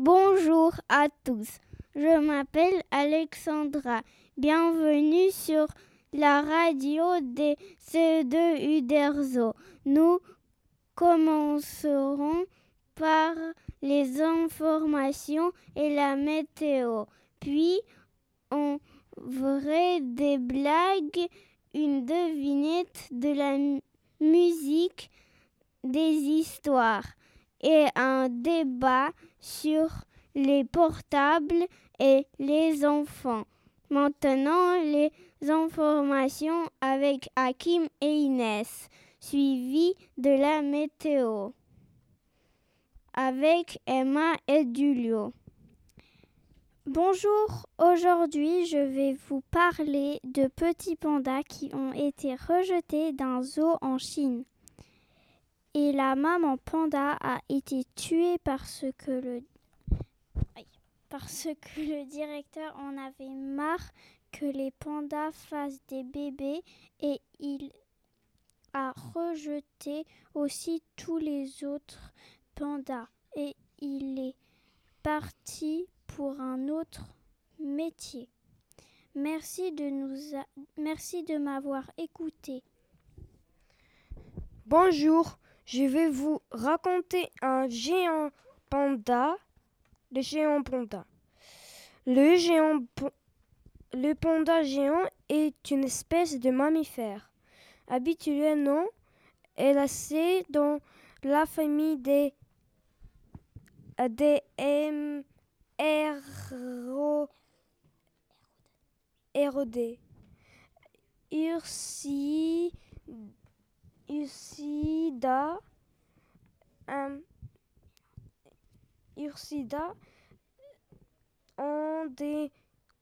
Bonjour à tous. Je m'appelle Alexandra. Bienvenue sur la radio des CE2 Uderzo. Nous commencerons par les informations et la météo. Puis on verra des blagues, une devinette de la musique, des histoires et un débat sur les portables et les enfants. Maintenant, les informations avec Hakim et Inès, suivi de la météo avec Emma et Julio. Bonjour, aujourd'hui je vais vous parler de petits pandas qui ont été rejetés d'un zoo en Chine. Et la maman panda a été tuée parce que le parce que le directeur en avait marre que les pandas fassent des bébés et il a rejeté aussi tous les autres pandas et il est parti pour un autre métier. Merci de nous merci de m'avoir écouté. Bonjour, je vais vous raconter un géant panda, le géant panda. Le géant le panda géant est une espèce de mammifère. Habituellement, elle est dans la famille des des ROD. Ursi, Ursida, um, Ursida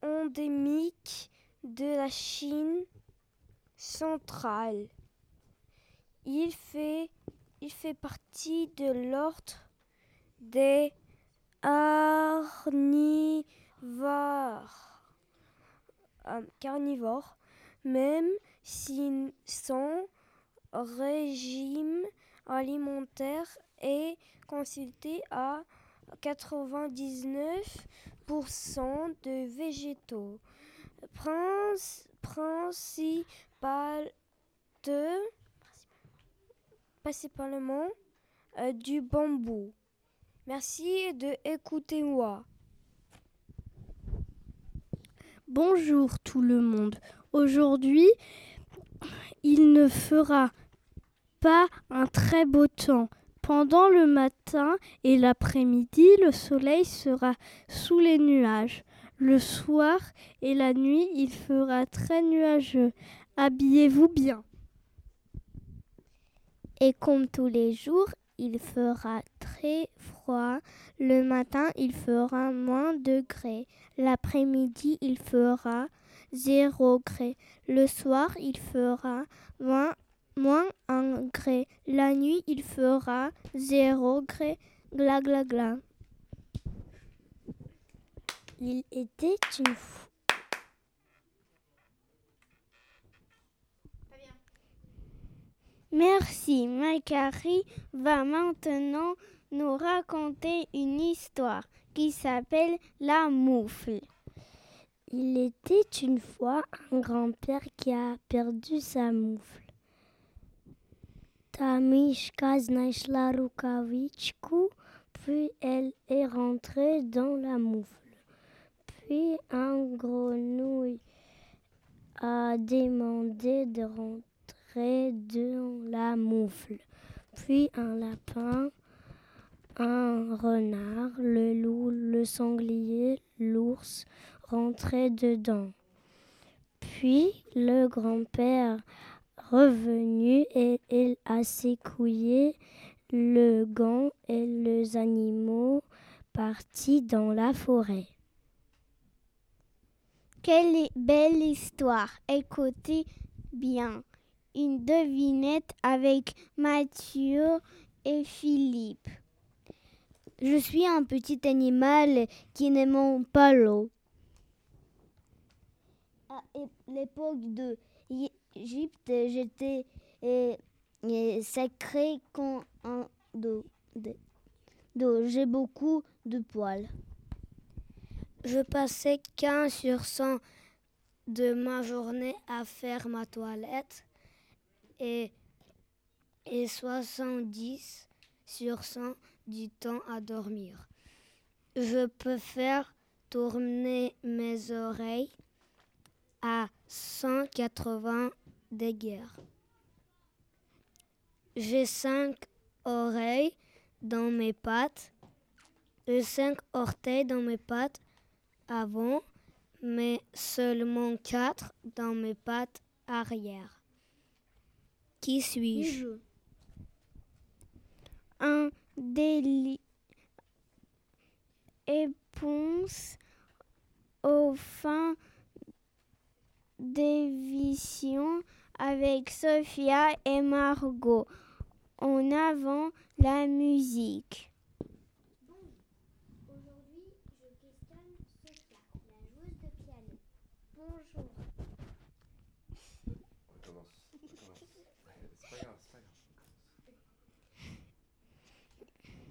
endémique de la Chine centrale. Il fait, il fait partie de l'ordre des euh, carnivores, même si son régime alimentaire est consulté à 99% de végétaux. principalement euh, du bambou. Merci de écouter moi. Bonjour tout le monde. Aujourd'hui, il ne fera pas un très beau temps. Pendant le matin et l'après-midi, le soleil sera sous les nuages. Le soir et la nuit, il fera très nuageux. Habillez-vous bien. Et comme tous les jours, il fera très froid. Le matin, il fera moins degrés. L'après-midi, il fera 0 degré. Le soir, il fera moins, moins 1 degré. La nuit, il fera 0 degré. Gla gla gla. Il était une fois Merci. Macari va maintenant nous raconter une histoire qui s'appelle La moufle. Il était une fois un grand-père qui a perdu sa moufle. Tamishka znašla rukavičku, puis elle est rentrée dans la moufle. Puis un grenouille a demandé de rentrer de la moufle, puis un lapin, un renard, le loup, le sanglier, l'ours rentraient dedans. Puis le grand-père revenu et il a secoué le gant et les animaux partis dans la forêt. Quelle belle histoire. Écoutez bien une devinette avec Mathieu et Philippe. Je suis un petit animal qui n'aime pas l'eau. À l'époque de l'Égypte, j'étais sacré comme un d'eau. J'ai beaucoup de poils. Je passais 15 sur 100 de ma journée à faire ma toilette et, et 70 sur 100 du temps à dormir. Je peux faire tourner mes oreilles à 180 degrés. J'ai cinq oreilles dans mes pattes, j'ai cinq orteils dans mes pattes avant, mais seulement quatre dans mes pattes arrière. Qui suis-je? Un délit éponce aux fins d'évision avec Sophia et Margot. En avant la musique. Aujourd'hui, je questionne Sophia, la joueuse de piano. Bonjour.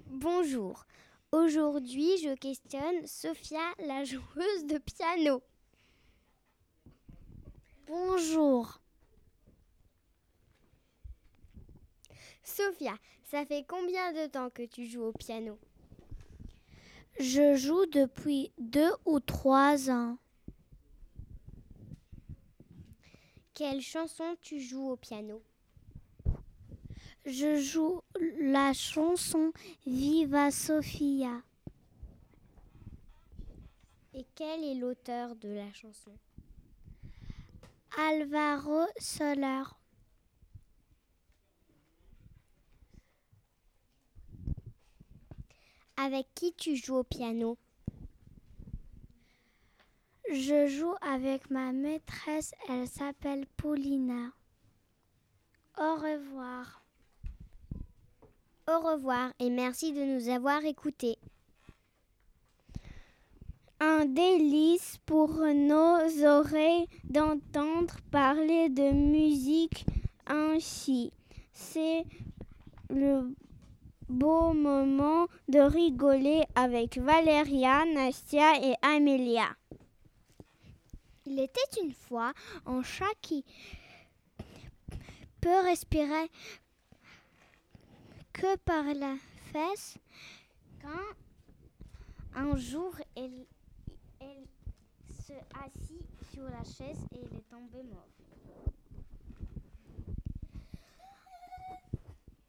Bonjour. Aujourd'hui, je questionne Sophia, la joueuse de piano. Bonjour. Sophia, ça fait combien de temps que tu joues au piano? Je joue depuis deux ou trois ans. Quelle chanson tu joues au piano? Je joue la chanson Viva Sofia. Et quel est l'auteur de la chanson? Alvaro Soler. Avec qui tu joues au piano? Je joue avec ma maîtresse, elle s'appelle Paulina. Au revoir. Au revoir et merci de nous avoir écoutés. Un délice pour nos oreilles d'entendre parler de musique ainsi. C'est le beau moment de rigoler avec Valéria, Nastia et Amélia. Il était une fois un chat qui peut respirer que par la fesse quand un jour elle, elle se assit sur la chaise et il est tombé mort.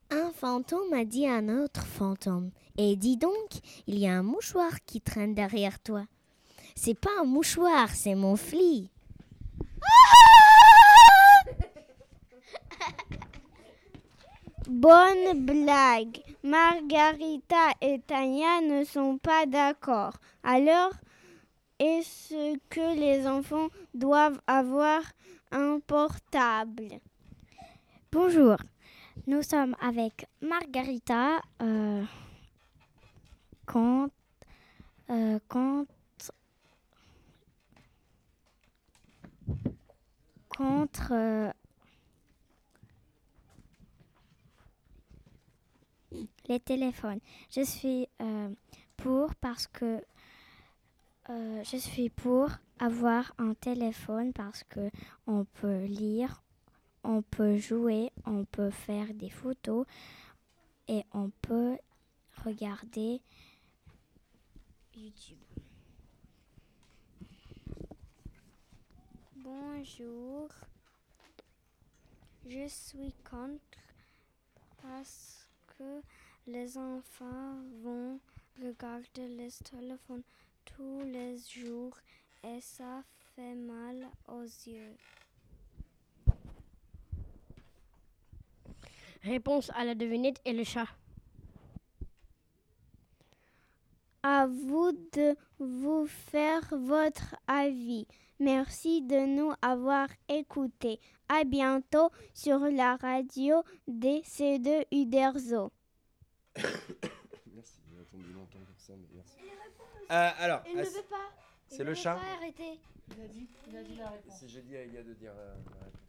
Un fantôme a dit à un autre fantôme Et dis donc, il y a un mouchoir qui traîne derrière toi. C'est pas un mouchoir, c'est mon fli. Bonne blague. Margarita et Tania ne sont pas d'accord. Alors, est-ce que les enfants doivent avoir un portable? Bonjour, nous sommes avec Margarita euh, euh, contre euh, les téléphones. Je suis euh, pour parce que euh, je suis pour avoir un téléphone parce que on peut lire, on peut jouer, on peut faire des photos et on peut regarder YouTube. Bonjour. Je suis contre parce que les enfants vont regarder les téléphones tous les jours et ça fait mal aux yeux. Réponse à la devinette et le chat. À vous de vous faire votre avis. Merci de nous avoir écoutés. À bientôt sur la radio des C2 Uderzo. Merci, il a attendu longtemps pour ça, mais merci. Euh, alors, Il ne veut pas. c'est le chat Pas arrêter. Si j'ai dit à Elia de dire euh, la réponse.